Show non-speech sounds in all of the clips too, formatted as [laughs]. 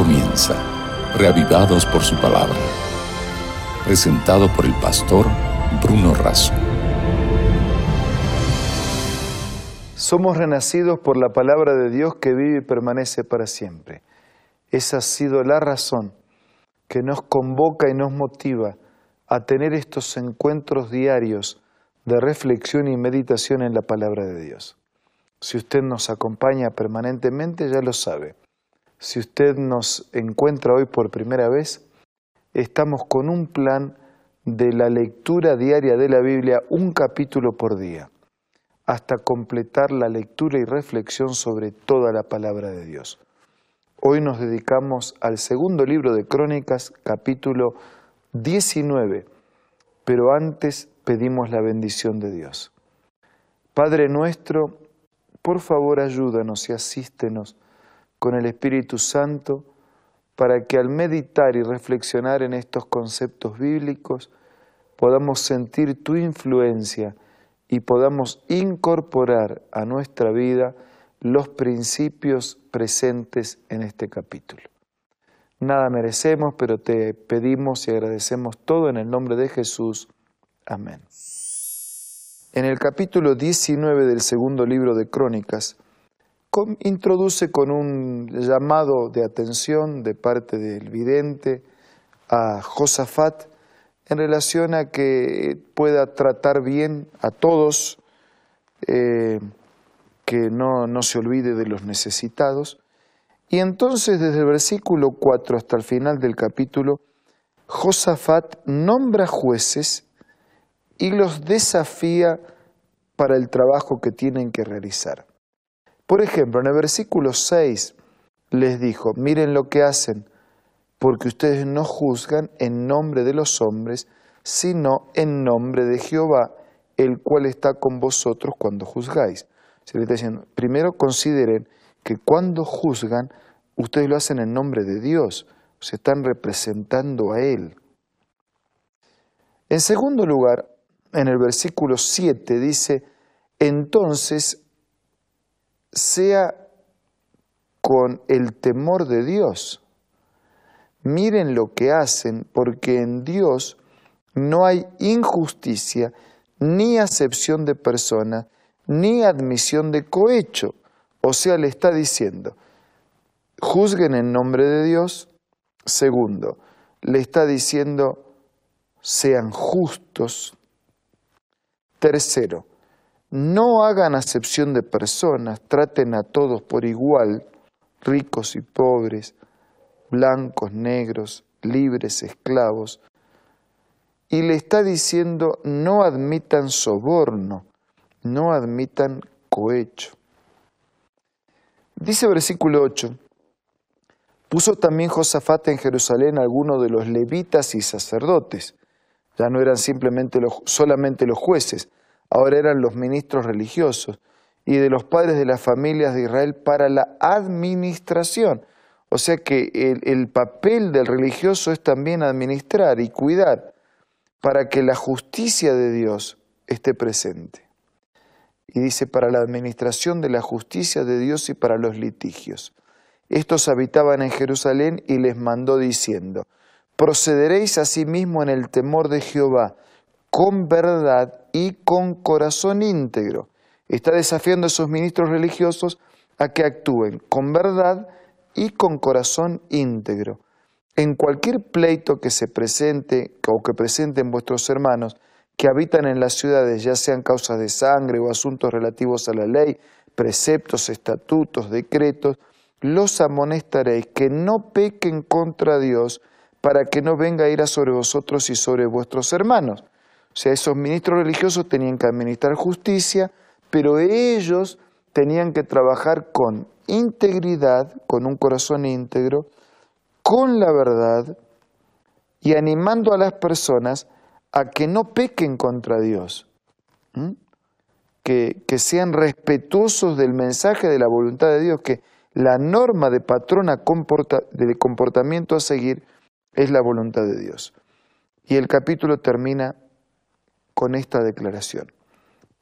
comienza, reavivados por su palabra. Presentado por el pastor Bruno Razo. Somos renacidos por la palabra de Dios que vive y permanece para siempre. Esa ha sido la razón que nos convoca y nos motiva a tener estos encuentros diarios de reflexión y meditación en la palabra de Dios. Si usted nos acompaña permanentemente, ya lo sabe. Si usted nos encuentra hoy por primera vez, estamos con un plan de la lectura diaria de la Biblia, un capítulo por día, hasta completar la lectura y reflexión sobre toda la palabra de Dios. Hoy nos dedicamos al segundo libro de Crónicas, capítulo 19, pero antes pedimos la bendición de Dios. Padre nuestro, por favor ayúdanos y asístenos con el Espíritu Santo para que al meditar y reflexionar en estos conceptos bíblicos podamos sentir tu influencia y podamos incorporar a nuestra vida los principios presentes en este capítulo. Nada merecemos, pero te pedimos y agradecemos todo en el nombre de Jesús. Amén. En el capítulo 19 del segundo libro de Crónicas, introduce con un llamado de atención de parte del vidente a Josafat en relación a que pueda tratar bien a todos, eh, que no, no se olvide de los necesitados. Y entonces desde el versículo 4 hasta el final del capítulo, Josafat nombra jueces y los desafía para el trabajo que tienen que realizar. Por ejemplo, en el versículo 6 les dijo, miren lo que hacen, porque ustedes no juzgan en nombre de los hombres, sino en nombre de Jehová, el cual está con vosotros cuando juzgáis. Se le está diciendo, primero consideren que cuando juzgan, ustedes lo hacen en nombre de Dios, se están representando a Él. En segundo lugar, en el versículo 7 dice, entonces sea con el temor de Dios. Miren lo que hacen, porque en Dios no hay injusticia, ni acepción de persona, ni admisión de cohecho. O sea, le está diciendo, juzguen en nombre de Dios. Segundo, le está diciendo, sean justos. Tercero, no hagan acepción de personas, traten a todos por igual, ricos y pobres, blancos, negros, libres, esclavos. Y le está diciendo, no admitan soborno, no admitan cohecho. Dice versículo 8, puso también Josafat en Jerusalén algunos de los levitas y sacerdotes, ya no eran simplemente los, solamente los jueces, ahora eran los ministros religiosos y de los padres de las familias de Israel para la administración. O sea que el, papel del religioso es también administrar y cuidar para que la justicia de Dios esté presente. Y dice, para la administración de la justicia de Dios y para los litigios. Estos habitaban en Jerusalén y les mandó diciendo, procederéis asimismo en el temor de Jehová, con verdad y con corazón íntegro. Está desafiando a esos ministros religiosos a que actúen con verdad y con corazón íntegro. En cualquier pleito que se presente o que presenten vuestros hermanos que habitan en las ciudades, ya sean causas de sangre o asuntos relativos a la ley, preceptos, estatutos, decretos, los amonestaréis que no pequen contra Dios para que no venga ira sobre vosotros y sobre vuestros hermanos. O sea, esos ministros religiosos tenían que administrar justicia, pero ellos tenían que trabajar con integridad, con un corazón íntegro, con la verdad y animando a las personas a que no pequen contra Dios, que, que, sean respetuosos del mensaje de la voluntad de Dios, que la norma de patrona de comportamiento a seguir es la voluntad de Dios. Y el capítulo termina con esta declaración.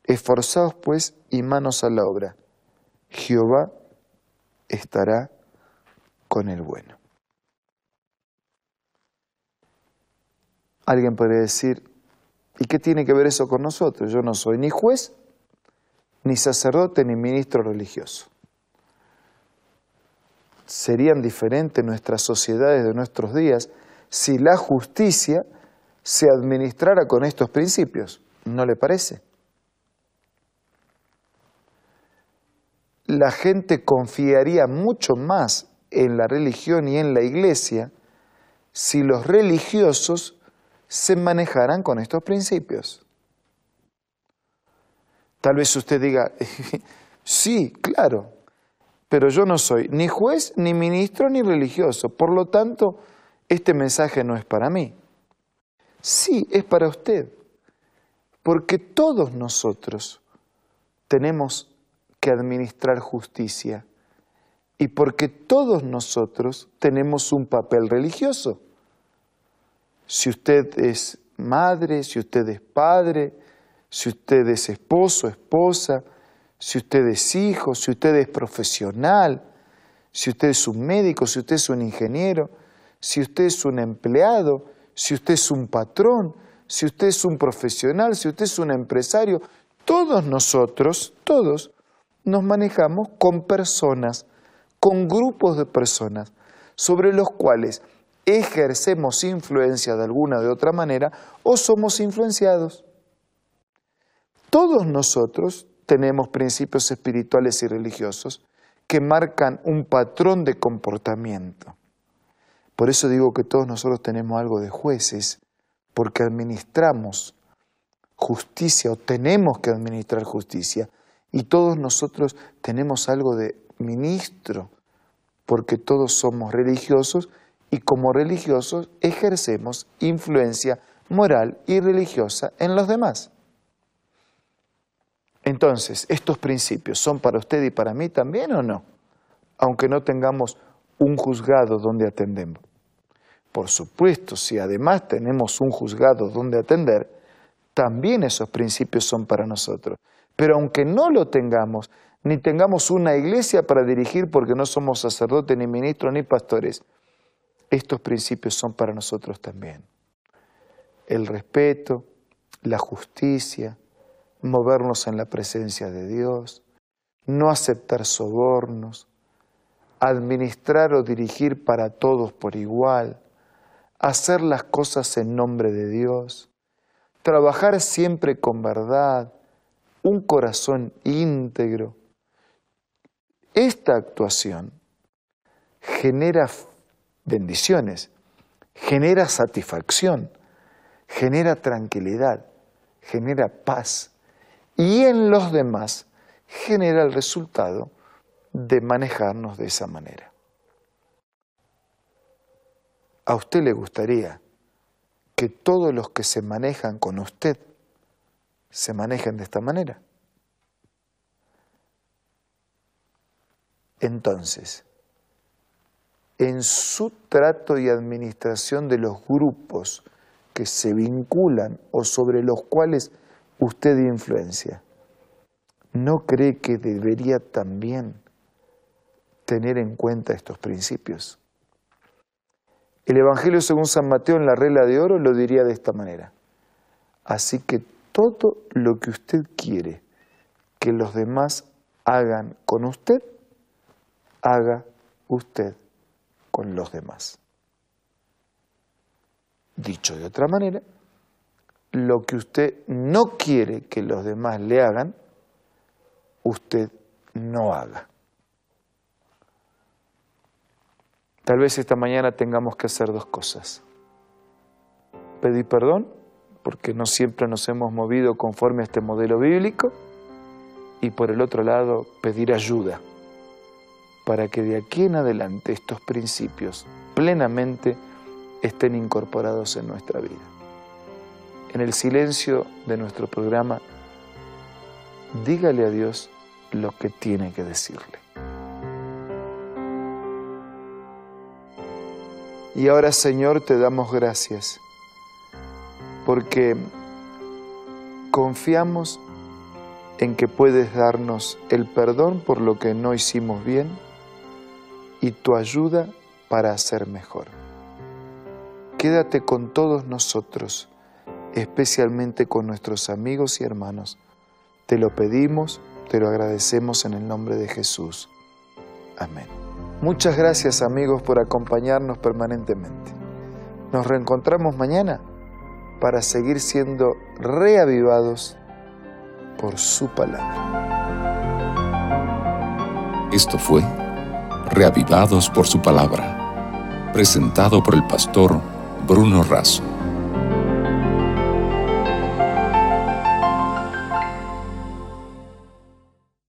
Esforzaos pues y manos a la obra. Jehová estará con el bueno. Alguien podría decir, ¿y qué tiene que ver eso con nosotros? Yo no soy ni juez, ni sacerdote, ni ministro religioso. Serían diferentes nuestras sociedades de nuestros días si la justicia se administrara con estos principios. ¿No le parece? La gente confiaría mucho más en la religión y en la iglesia si los religiosos se manejaran con estos principios. Tal vez usted diga, [laughs] sí, claro, pero yo no soy ni juez, ni ministro, ni religioso. Por lo tanto, este mensaje no es para mí. Sí, es para usted, porque todos nosotros tenemos que administrar justicia y porque todos nosotros tenemos un papel religioso. Si usted es madre, si usted es padre, si usted es esposo, esposa, si usted es hijo, si usted es profesional, si usted es un médico, si usted es un ingeniero, si usted es un empleado, si usted es un patrón, si usted es un profesional, si usted es un empresario, todos nosotros, todos, nos manejamos con personas, con grupos de personas, sobre los cuales ejercemos influencia de alguna de otra manera o somos influenciados. Todos nosotros tenemos principios espirituales y religiosos que marcan un patrón de comportamiento. Por eso digo que todos nosotros tenemos algo de jueces, porque administramos justicia o tenemos que administrar justicia, y todos nosotros tenemos algo de ministro, porque todos somos religiosos y como religiosos ejercemos influencia moral y religiosa en los demás. Entonces, ¿estos principios son para usted y para mí también o no? Aunque no tengamos un juzgado donde atendemos. Por supuesto, si además tenemos un juzgado donde atender, también esos principios son para nosotros. Pero aunque no lo tengamos, ni tengamos una iglesia para dirigir porque no somos sacerdotes, ni ministros, ni pastores, estos principios son para nosotros también. El respeto, la justicia, movernos en la presencia de Dios, no aceptar sobornos, administrar o dirigir para todos por igual, hacer las cosas en nombre de Dios, trabajar siempre con verdad, un corazón íntegro. Esta actuación genera bendiciones, genera satisfacción, genera tranquilidad, genera paz, y en los demás genera el resultado de manejarnos de esa manera. ¿A usted le gustaría que todos los que se manejan con usted se manejen de esta manera? Entonces, en su trato y administración de los grupos que se vinculan o sobre los cuales usted influencia, ¿no cree que debería también tener en cuenta estos principios? El Evangelio según San Mateo en la regla de oro lo diría de esta manera. Así que todo lo que usted quiere que los demás hagan con usted, haga usted con los demás. Dicho de otra manera, lo que usted no quiere que los demás le hagan, usted no haga. Tal vez esta mañana tengamos que hacer dos cosas. Pedir perdón, porque no siempre nos hemos movido conforme a este modelo bíblico, y por el otro lado pedir ayuda para que de aquí en adelante estos principios plenamente estén incorporados en nuestra vida en el silencio de nuestro programa, dígale a Dios lo que tiene que decirle. Y ahora, Señor, te damos gracias porque confiamos en que puedes darnos el perdón por lo que no hicimos bien y tu ayuda para hacer mejor. quédate con todos nosotros, especialmente con nuestros amigos y hermanos. Te lo pedimos, te lo agradecemos en el nombre de Jesús. Amén. Muchas gracias amigos por acompañarnos permanentemente. Nos reencontramos mañana para seguir siendo reavivados por su palabra. Esto fue Reavivados por su palabra, presentado por el pastor Bruno Razo.